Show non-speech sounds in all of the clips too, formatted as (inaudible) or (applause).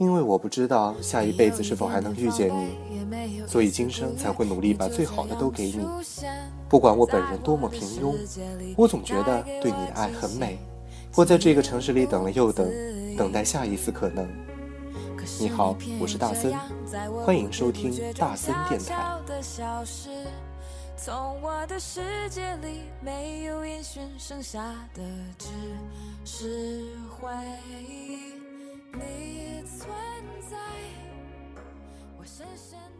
因为我不知道下一辈子是否还能遇见你，所以今生才会努力把最好的都给你。不管我本人多么平庸，我总觉得对你的爱很美。我在这个城市里等了又等，等待下一次可能。你好，我是大森，欢迎收听大森电台。从我的世界里没有音讯，剩下的只是回忆。你存在我深深的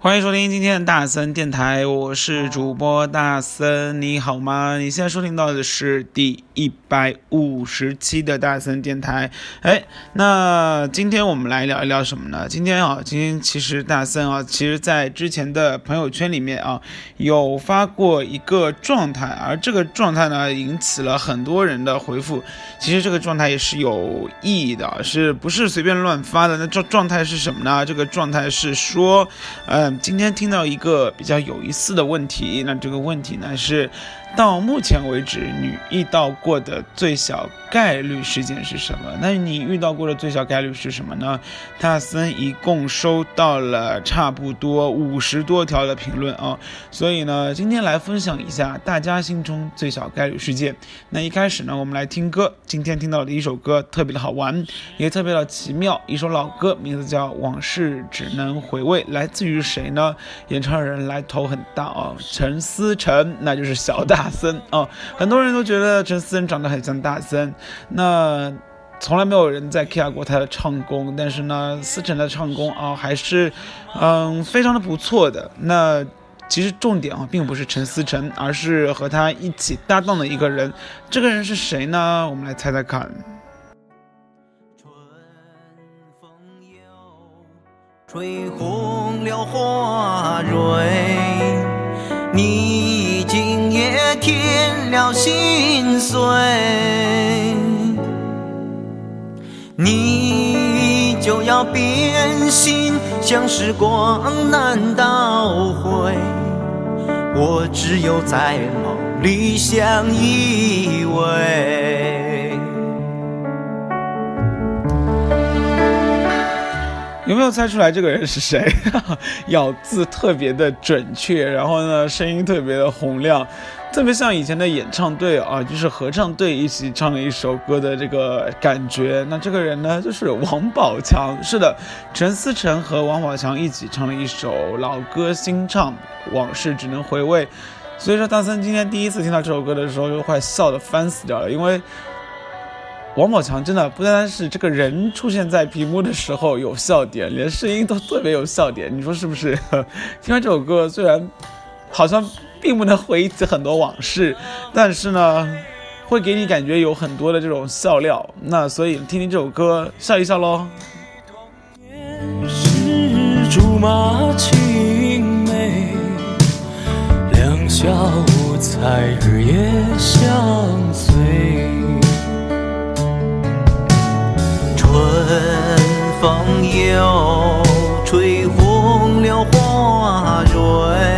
欢迎收听今天的大森电台，我是主播大森，你好吗？你现在收听到的是第一百五十期的大森电台。哎，那今天我们来聊一聊什么呢？今天啊，今天其实大森啊，其实在之前的朋友圈里面啊，有发过一个状态，而这个状态呢，引起了很多人的回复。其实这个状态也是有意义的，是不是随便乱发的？那状状态是什么呢？这个状态是说，呃。今天听到一个比较有意思的问题，那这个问题呢是，到目前为止你遇到过的最小概率事件是什么？那你遇到过的最小概率是什么呢？大森一共收到了差不多五十多条的评论啊，所以呢，今天来分享一下大家心中最小概率事件。那一开始呢，我们来听歌，今天听到的一首歌特别的好玩，也特别的奇妙，一首老歌，名字叫《往事只能回味》，来自于谁？呢？演唱人来头很大哦，陈思诚，那就是小大森哦。很多人都觉得陈思诚长得很像大森，那从来没有人在 care 过他的唱功，但是呢，思诚的唱功啊，还是嗯非常的不错的。那其实重点啊，并不是陈思诚，而是和他一起搭档的一个人。这个人是谁呢？我们来猜猜看。春风又吹红了花蕊，你变心，像时光难倒回，我只有在梦里相依偎。有没有猜出来这个人是谁？(laughs) 咬字特别的准确，然后呢，声音特别的洪亮，特别像以前的演唱队啊，就是合唱队一起唱了一首歌的这个感觉。那这个人呢，就是王宝强。是的，陈思诚和王宝强一起唱了一首老歌新唱《往事只能回味》。所以说，大森今天第一次听到这首歌的时候，就快笑得翻死掉了，因为。王宝强真的不单单是这个人出现在屏幕的时候有笑点，连声音都特别有笑点，你说是不是？(laughs) 听完这首歌，虽然好 (laughs) 像并不能回忆起很多往事，但是呢，会给你感觉有很多的这种笑料。那所以听听这首歌，笑一笑喽。是竹马青梅，两小无猜，日夜相随。春风又吹红了花蕊，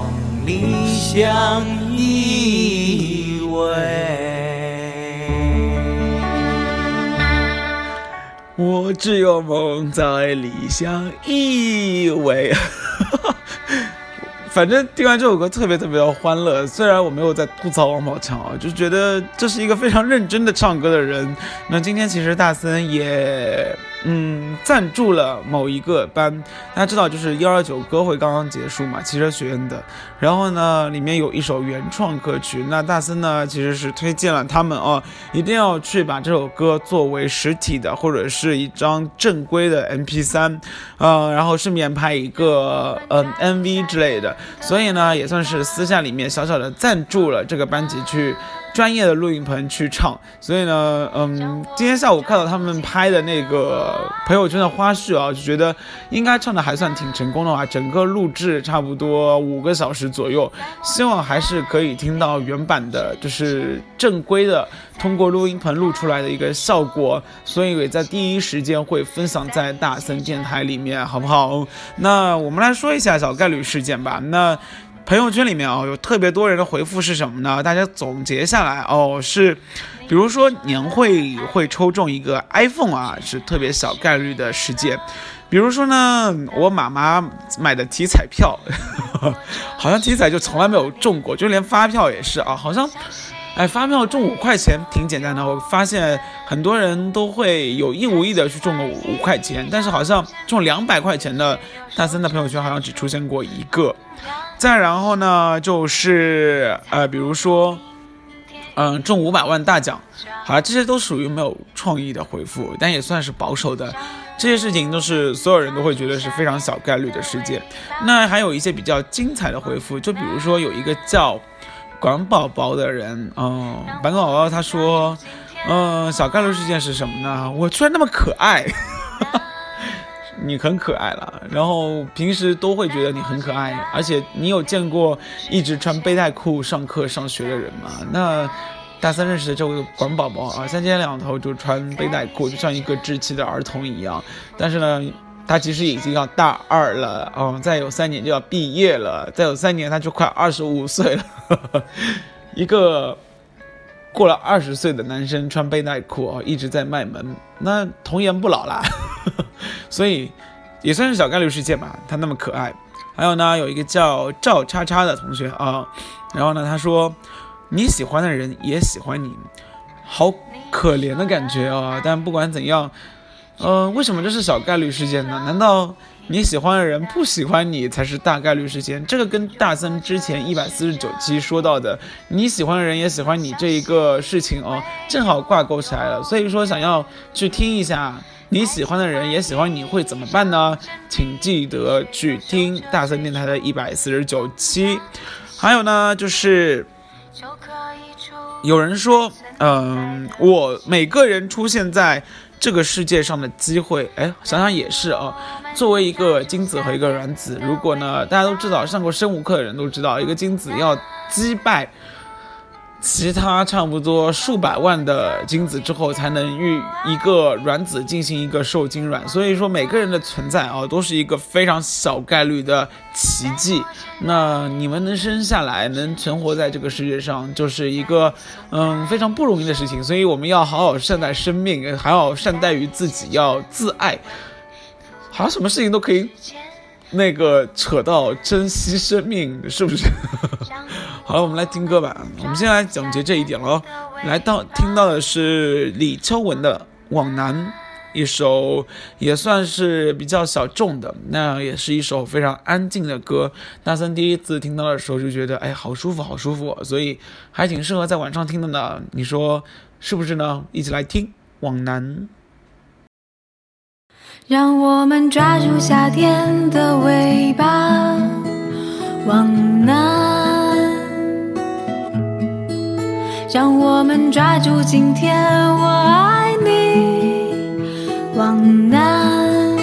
里相依偎。我只有梦在理想依偎。(laughs) 反正听完这首歌特别特别的欢乐，虽然我没有在吐槽王宝强啊，就觉得这是一个非常认真的唱歌的人。那今天其实大森也。嗯，赞助了某一个班，大家知道就是幺二九歌会刚刚结束嘛，汽车学院的。然后呢，里面有一首原创歌曲，那大森呢其实是推荐了他们哦，一定要去把这首歌作为实体的或者是一张正规的 MP 三，嗯，然后顺便拍一个嗯 MV 之类的。所以呢，也算是私下里面小小的赞助了这个班级去。专业的录音棚去唱，所以呢，嗯，今天下午看到他们拍的那个朋友圈的花絮啊，就觉得应该唱的还算挺成功的话，整个录制差不多五个小时左右，希望还是可以听到原版的，就是正规的通过录音棚录出来的一个效果，所以也在第一时间会分享在大森电台里面，好不好？那我们来说一下小概率事件吧，那。朋友圈里面哦，有特别多人的回复是什么呢？大家总结下来哦，是，比如说年会会抽中一个 iPhone 啊，是特别小概率的事件。比如说呢，我妈妈买的体彩票，(laughs) 好像体彩就从来没有中过，就连发票也是啊，好像，哎，发票中五块钱挺简单的。我发现很多人都会有意无意的去中个五块钱，但是好像中两百块钱的，大森的朋友圈好像只出现过一个。再然后呢，就是呃，比如说，嗯，中五百万大奖，好，这些都属于没有创意的回复，但也算是保守的。这些事情都是所有人都会觉得是非常小概率的事件。那还有一些比较精彩的回复，就比如说有一个叫管宝宝的人，嗯，管宝宝他说，嗯，小概率事件是什么呢？我居然那么可爱。(laughs) 你很可爱了，然后平时都会觉得你很可爱，而且你有见过一直穿背带裤上课上学的人吗？那大三认识的这位管宝宝啊，三天两头就穿背带裤，就像一个稚气的儿童一样。但是呢，他其实已经要大二了，嗯，再有三年就要毕业了，再有三年他就快二十五岁了，(laughs) 一个。过了二十岁的男生穿背带裤啊，一直在卖萌，那童颜不老啦，(laughs) 所以也算是小概率事件吧。他那么可爱，还有呢，有一个叫赵叉叉的同学啊，然后呢，他说你喜欢的人也喜欢你，好可怜的感觉啊。但不管怎样，呃，为什么这是小概率事件呢？难道？你喜欢的人不喜欢你才是大概率事件，这个跟大森之前一百四十九期说到的你喜欢的人也喜欢你这一个事情哦，正好挂钩起来了。所以说，想要去听一下你喜欢的人也喜欢你会怎么办呢？请记得去听大森电台的一百四十九期。还有呢，就是有人说，嗯，我每个人出现在。这个世界上的机会，哎，想想也是啊。作为一个精子和一个卵子，如果呢，大家都知道，上过生物课的人都知道，一个精子要击败。其他差不多数百万的精子之后，才能与一个卵子进行一个受精卵。所以说，每个人的存在啊，都是一个非常小概率的奇迹。那你们能生下来，能存活在这个世界上，就是一个嗯非常不容易的事情。所以我们要好好善待生命，还要善待于自己，要自爱。好像什么事情都可以。那个扯到珍惜生命，是不是？(laughs) 好了，我们来听歌吧。我们先来总结这一点喽。来到听到的是李秋文的《往南》，一首也算是比较小众的，那也是一首非常安静的歌。大森第一次听到的时候就觉得，哎，好舒服，好舒服，所以还挺适合在晚上听的呢。你说是不是呢？一起来听《往南》。让我们抓住夏天的尾巴，往南；让我们抓住今天，我爱你，往南。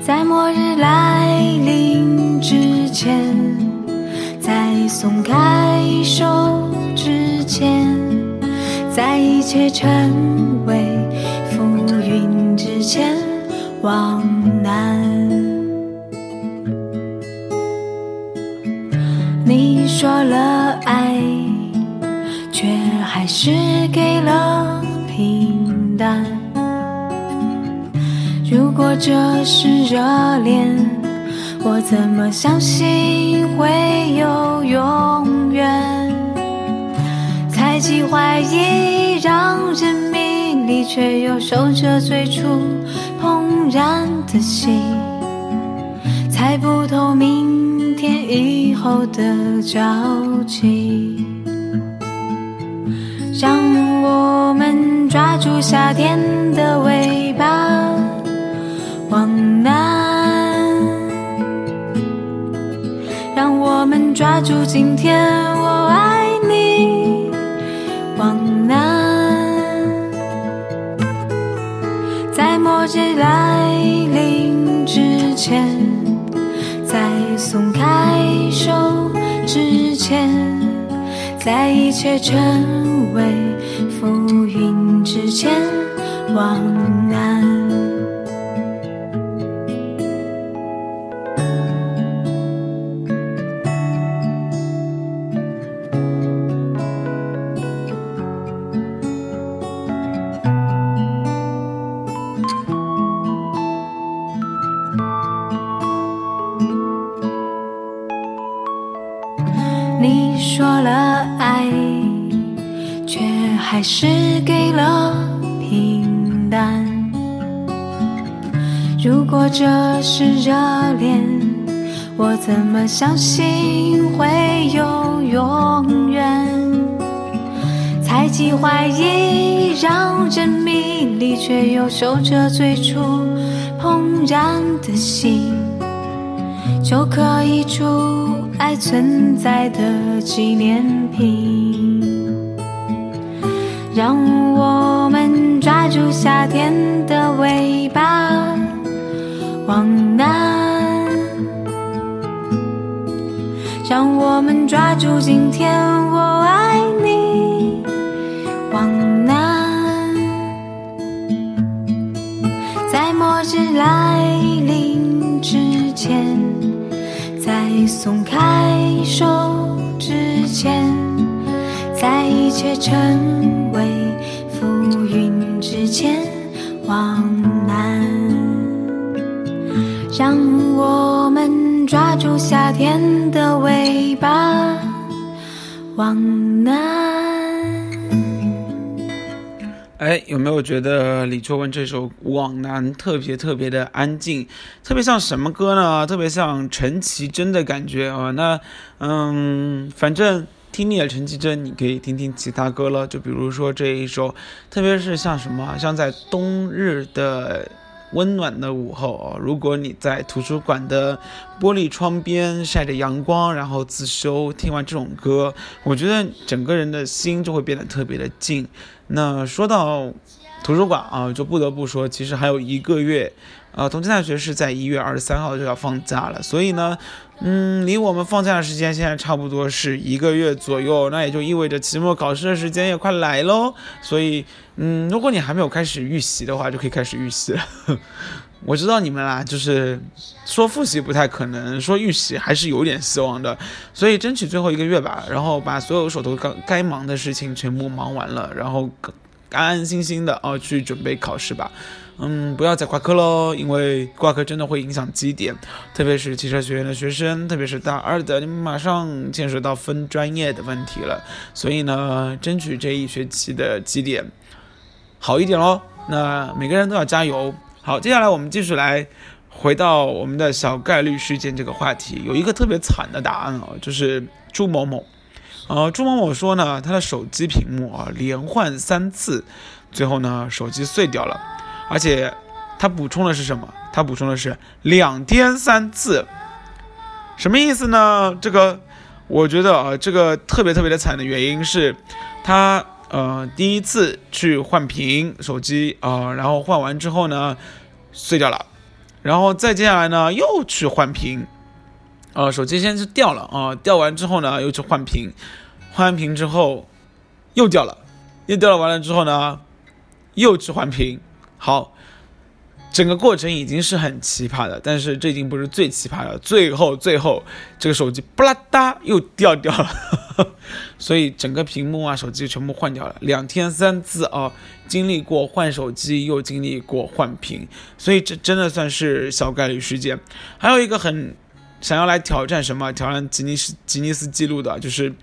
在末日来临之前，在松开手之前，在一切成为浮云之。前往这是热恋，我怎么相信会有永远？猜忌怀疑让人迷离，却又守着最初怦然的心，猜不透明天以后的交集。让我们抓住夏天的尾住今天，我爱你，往南。在末日来临之前，在松开手之前，在一切成为浮云之前，往南。还是给了平淡。如果这是热恋，我怎么相信会有永远？猜忌怀疑让人迷离，却又守着最初怦然的心。就可以出爱存在的纪念品。让我们抓住夏天的尾巴，往南。让我们抓住今天，我爱你，往南。在末日来临之前。在松开手之前，在一切成为浮云之前，往南。让我们抓住夏天的尾巴，往南。哎，有没有觉得李秋文这首《往南》特别特别的安静，特别像什么歌呢？特别像陈绮贞的感觉啊。那，嗯，反正听腻了陈绮贞，你可以听听其他歌了。就比如说这一首，特别是像什么，像在冬日的温暖的午后哦，如果你在图书馆的玻璃窗边晒着阳光，然后自修，听完这种歌，我觉得整个人的心就会变得特别的静。那说到图书馆啊，就不得不说，其实还有一个月，呃，同济大学是在一月二十三号就要放假了，所以呢，嗯，离我们放假的时间现在差不多是一个月左右，那也就意味着期末考试的时间也快来喽。所以，嗯，如果你还没有开始预习的话，就可以开始预习了。(laughs) 我知道你们啦，就是说复习不太可能，说预习还是有点希望的，所以争取最后一个月吧，然后把所有手头该该忙的事情全部忙完了，然后安安心心的啊去准备考试吧。嗯，不要再挂科喽，因为挂科真的会影响绩点，特别是汽车学院的学生，特别是大二的，你们马上牵涉到分专业的问题了，所以呢，争取这一学期的绩点好一点喽。那每个人都要加油。好，接下来我们继续来回到我们的小概率事件这个话题。有一个特别惨的答案哦，就是朱某某。呃，朱某某说呢，他的手机屏幕啊连换三次，最后呢手机碎掉了，而且他补充的是什么？他补充的是两天三次，什么意思呢？这个我觉得啊，这个特别特别的惨的原因是，他。呃，第一次去换屏手机啊，然后换完之后呢，碎掉了，然后再接下来呢又去换屏，呃，手机先是掉了啊，掉完之后呢又去换屏，换完屏之后又掉了，又掉了完了之后呢又去换屏，好，整个过程已经是很奇葩的，但是这已经不是最奇葩的，最后最后这个手机不拉哒又掉掉了，(laughs) 所以整个屏幕啊手机全部换掉了，两天三次啊，经历过换手机又经历过换屏，所以这真的算是小概率事件。还有一个很想要来挑战什么挑战吉尼斯吉尼斯记录的，就是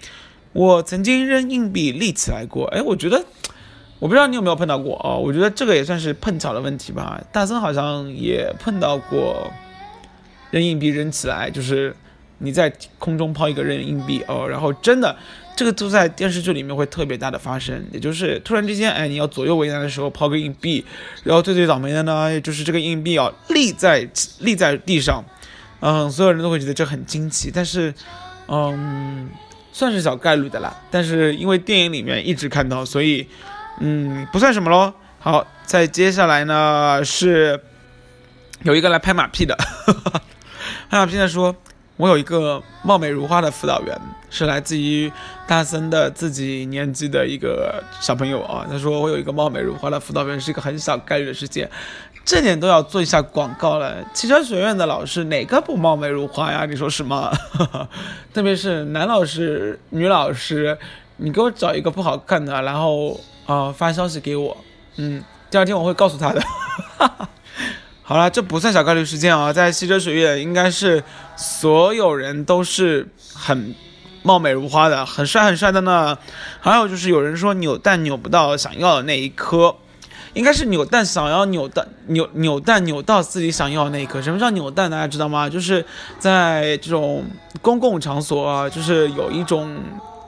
我曾经扔硬币立起来过，哎，我觉得。我不知道你有没有碰到过哦，我觉得这个也算是碰巧的问题吧。大森好像也碰到过扔硬币扔起来，就是你在空中抛一个扔硬币哦，然后真的这个都在电视剧里面会特别大的发生，也就是突然之间，哎，你要左右为难的时候抛个硬币，然后最最倒霉的呢，就是这个硬币啊立在立在地上，嗯，所有人都会觉得这很惊奇，但是，嗯，算是小概率的啦。但是因为电影里面一直看到，所以。嗯，不算什么喽。好，再接下来呢是有一个来拍马屁的，(laughs) 拍马屁的说，我有一个貌美如花的辅导员，是来自于大森的自己年级的一个小朋友啊。他说我有一个貌美如花的辅导员是一个很小概率的事件，这点都要做一下广告了。汽车学院的老师哪个不貌美如花呀？你说是吗？(laughs) 特别是男老师、女老师，你给我找一个不好看的，然后。啊，发消息给我，嗯，第二天我会告诉他的。(laughs) 好了，这不算小概率事件啊，在西哲学院应该是所有人都是很貌美如花的，很帅很帅的呢。还有就是有人说扭蛋扭不到想要的那一颗，应该是扭蛋想要扭蛋扭扭蛋扭到自己想要的那一颗。什么叫扭蛋？大家知道吗？就是在这种公共场所啊，就是有一种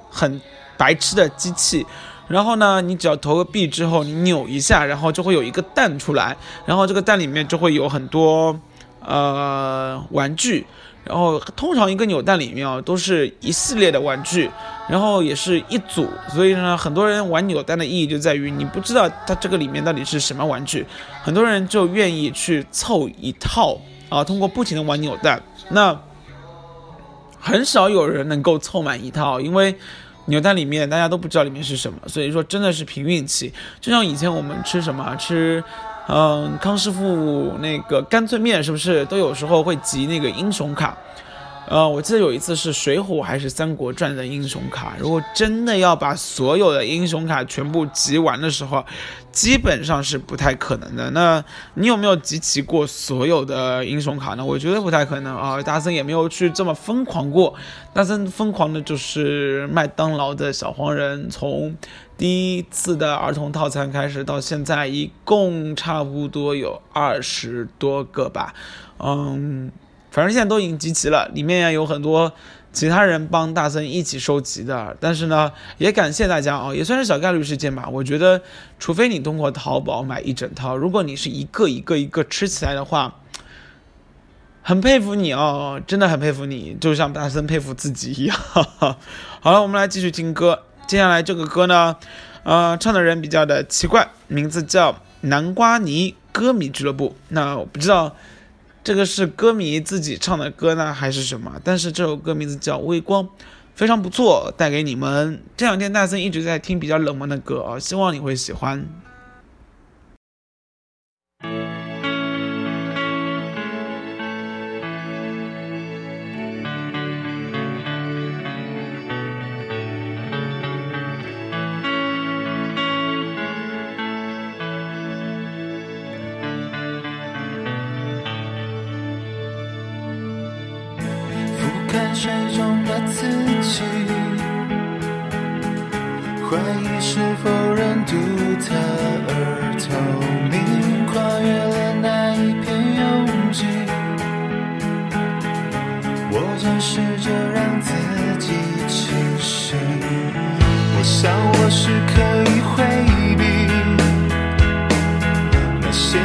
很白痴的机器。然后呢，你只要投个币之后，你扭一下，然后就会有一个蛋出来，然后这个蛋里面就会有很多呃玩具，然后通常一个扭蛋里面啊都是一系列的玩具，然后也是一组，所以呢，很多人玩扭蛋的意义就在于你不知道它这个里面到底是什么玩具，很多人就愿意去凑一套啊，通过不停的玩扭蛋，那很少有人能够凑满一套，因为。扭蛋里面大家都不知道里面是什么，所以说真的是凭运气。就像以前我们吃什么吃，嗯，康师傅那个干脆面是不是都有时候会集那个英雄卡？呃，我记得有一次是《水浒》还是《三国传》的英雄卡，如果真的要把所有的英雄卡全部集完的时候，基本上是不太可能的。那你有没有集齐过所有的英雄卡呢？我觉得不太可能啊。大森也没有去这么疯狂过。大森疯狂的就是麦当劳的小黄人，从第一次的儿童套餐开始到现在，一共差不多有二十多个吧。嗯。反正现在都已经集齐了，里面有很多其他人帮大森一起收集的。但是呢，也感谢大家啊，也算是小概率事件吧。我觉得，除非你通过淘宝买一整套，如果你是一个一个一个吃起来的话，很佩服你哦，真的很佩服你，就像大森佩服自己一样。(laughs) 好了，我们来继续听歌。接下来这个歌呢，呃，唱的人比较的奇怪，名字叫南瓜泥歌迷俱乐部。那我不知道。这个是歌迷自己唱的歌呢，还是什么？但是这首歌名字叫《微光》，非常不错，带给你们。这两天大森一直在听比较冷门的歌啊，希望你会喜欢。想我是可以回避那些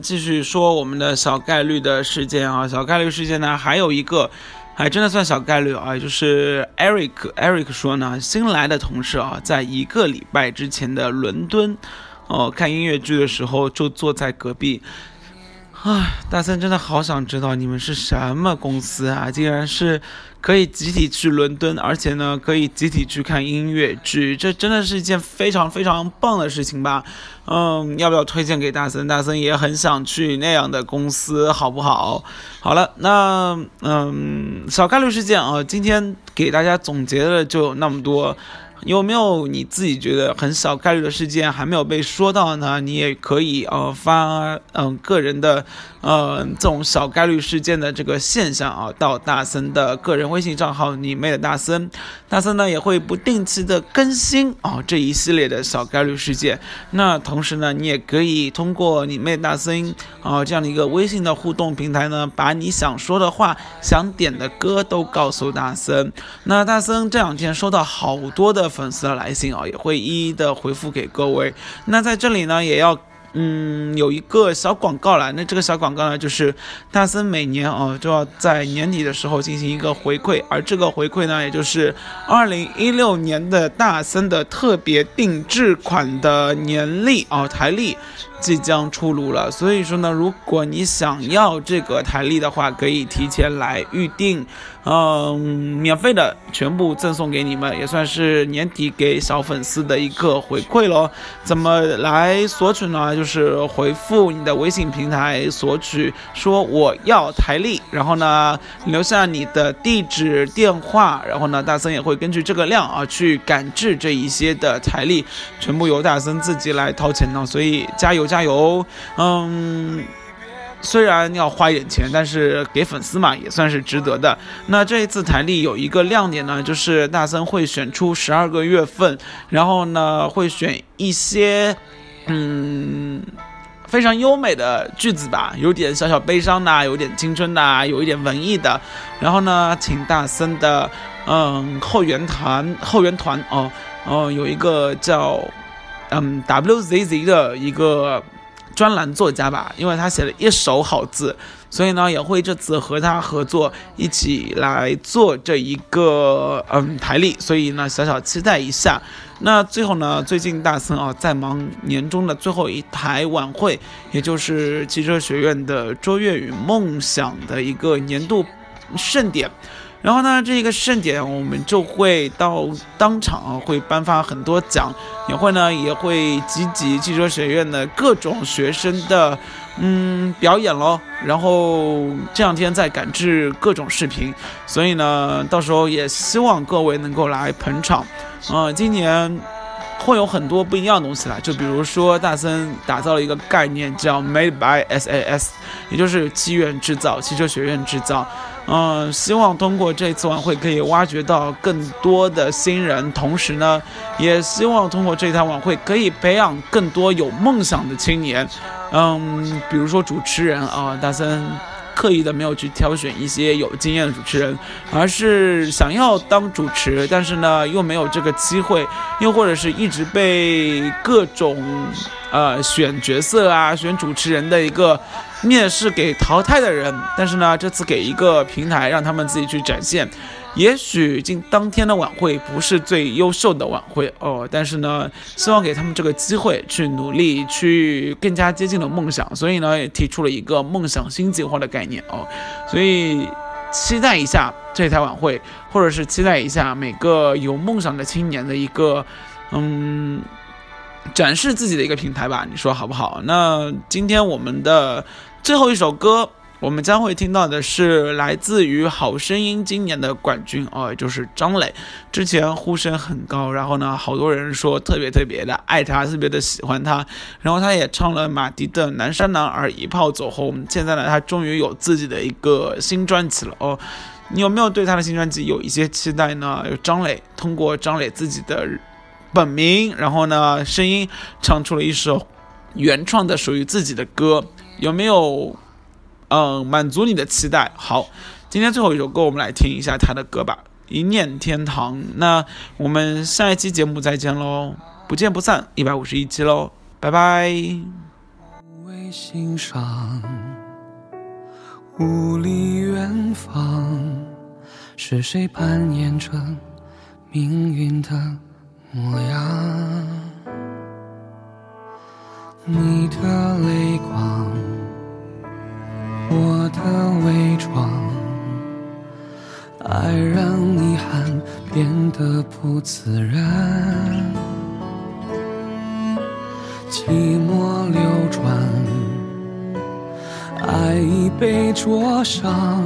继续说我们的小概率的事件啊，小概率事件呢，还有一个，还真的算小概率啊，就是 Eric Eric 说呢，新来的同事啊，在一个礼拜之前的伦敦，哦，看音乐剧的时候就坐在隔壁。唉，大森真的好想知道你们是什么公司啊！竟然是可以集体去伦敦，而且呢可以集体去看音乐剧，这真的是一件非常非常棒的事情吧？嗯，要不要推荐给大森？大森也很想去那样的公司，好不好？好了，那嗯，小概率事件啊，今天给大家总结的就那么多。有没有你自己觉得很小概率的事件还没有被说到呢？你也可以呃发嗯、个人的呃这种小概率事件的这个现象啊，到大森的个人微信账号你妹的大森，大森呢也会不定期的更新啊这一系列的小概率事件。那同时呢，你也可以通过你妹大森啊这样的一个微信的互动平台呢，把你想说的话、想点的歌都告诉大森。那大森这两天收到好多的粉丝的来信啊，也会一一的回复给各位。那在这里呢，也要。嗯，有一个小广告啦。那这个小广告呢，就是大森每年啊都要在年底的时候进行一个回馈，而这个回馈呢，也就是二零一六年的大森的特别定制款的年历啊台历即将出炉了。所以说呢，如果你想要这个台历的话，可以提前来预定，嗯，免费的全部赠送给你们，也算是年底给小粉丝的一个回馈喽。怎么来索取呢？就是回复你的微信平台索取，说我要台历，然后呢留下你的地址、电话，然后呢大森也会根据这个量啊去赶制这一些的台历，全部由大森自己来掏钱呢，所以加油加油，嗯。虽然要花一点钱，但是给粉丝嘛也算是值得的。那这一次台历有一个亮点呢，就是大森会选出十二个月份，然后呢会选一些，嗯。非常优美的句子吧，有点小小悲伤的，有点青春的，有一点文艺的。然后呢，请大森的嗯后援团后援团哦哦有一个叫嗯 WZZ 的一个专栏作家吧，因为他写了一手好字，所以呢也会这次和他合作一起来做这一个嗯台历，所以呢小小期待一下。那最后呢，最近大森啊在忙年终的最后一台晚会，也就是汽车学院的卓越与梦想的一个年度盛典。然后呢，这个盛典我们就会到当场，会颁发很多奖，也会呢也会集集汽车学院的各种学生的嗯表演喽。然后这两天在赶制各种视频，所以呢，到时候也希望各位能够来捧场。呃，今年。会有很多不一样的东西啦，就比如说大森打造了一个概念叫 Made by SAS，也就是机院制造、汽车学院制造。嗯，希望通过这次晚会可以挖掘到更多的新人，同时呢，也希望通过这台晚会可以培养更多有梦想的青年。嗯，比如说主持人啊，大森。刻意的没有去挑选一些有经验的主持人，而是想要当主持，但是呢又没有这个机会，又或者是一直被各种呃选角色啊、选主持人的一个面试给淘汰的人，但是呢这次给一个平台让他们自己去展现。也许今当天的晚会不是最优秀的晚会哦，但是呢，希望给他们这个机会去努力，去更加接近了梦想，所以呢，也提出了一个梦想新计划的概念哦，所以期待一下这台晚会，或者是期待一下每个有梦想的青年的一个嗯展示自己的一个平台吧，你说好不好？那今天我们的最后一首歌。我们将会听到的是来自于《好声音》今年的冠军哦，就是张磊。之前呼声很高，然后呢，好多人说特别特别的爱他，特别的喜欢他。然后他也唱了马迪的《南山南》，而一炮走红。现在呢，他终于有自己的一个新专辑了哦。你有没有对他的新专辑有一些期待呢？有张磊通过张磊自己的本名，然后呢，声音唱出了一首原创的属于自己的歌，有没有？嗯，满足你的期待。好，今天最后一首歌，我们来听一下他的歌吧，《一念天堂》。那我们下一期节目再见喽，不见不散，一百五十一期喽，拜拜。为欣赏，雾里远方，是谁扮演着命运的模样？你的泪光。我的伪装，爱让遗憾变得不自然。寂寞流转，爱已被灼伤，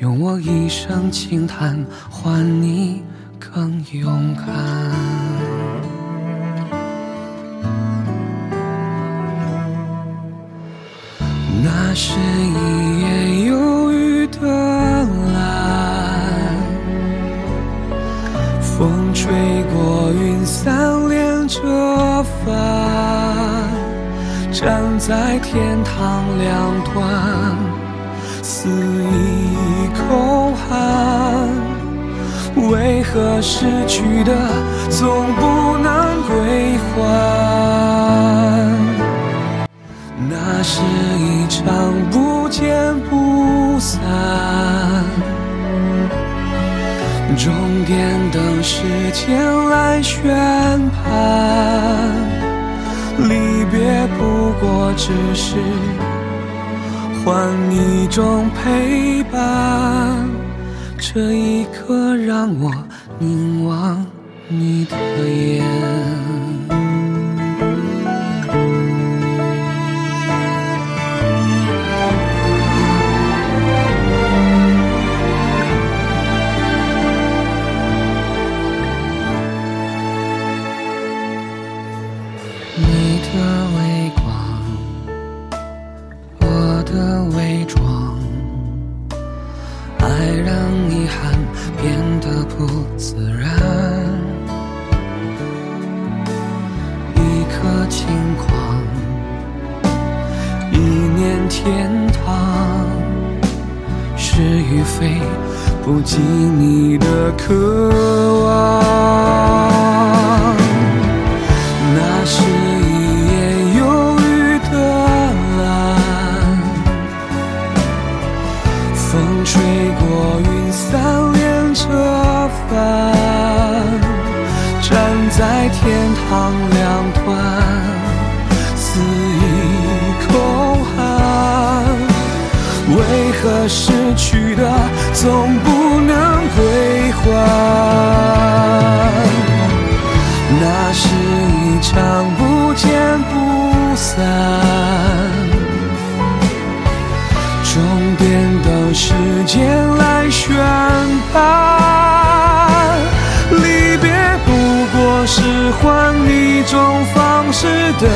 用我一生轻叹换你更勇敢。那是一夜忧郁的蓝，风吹过云散连着帆，站在天堂两端，肆意空喊。为何失去的总不能归还？那是一场不见不散，终点等时间来宣判。离别不过只是换一种陪伴，这一刻让我凝望你的眼。变得不自然，一刻轻狂，一念天堂，是与非不及你的渴望。散。终点等时间来宣判，离别不过是换一种方式的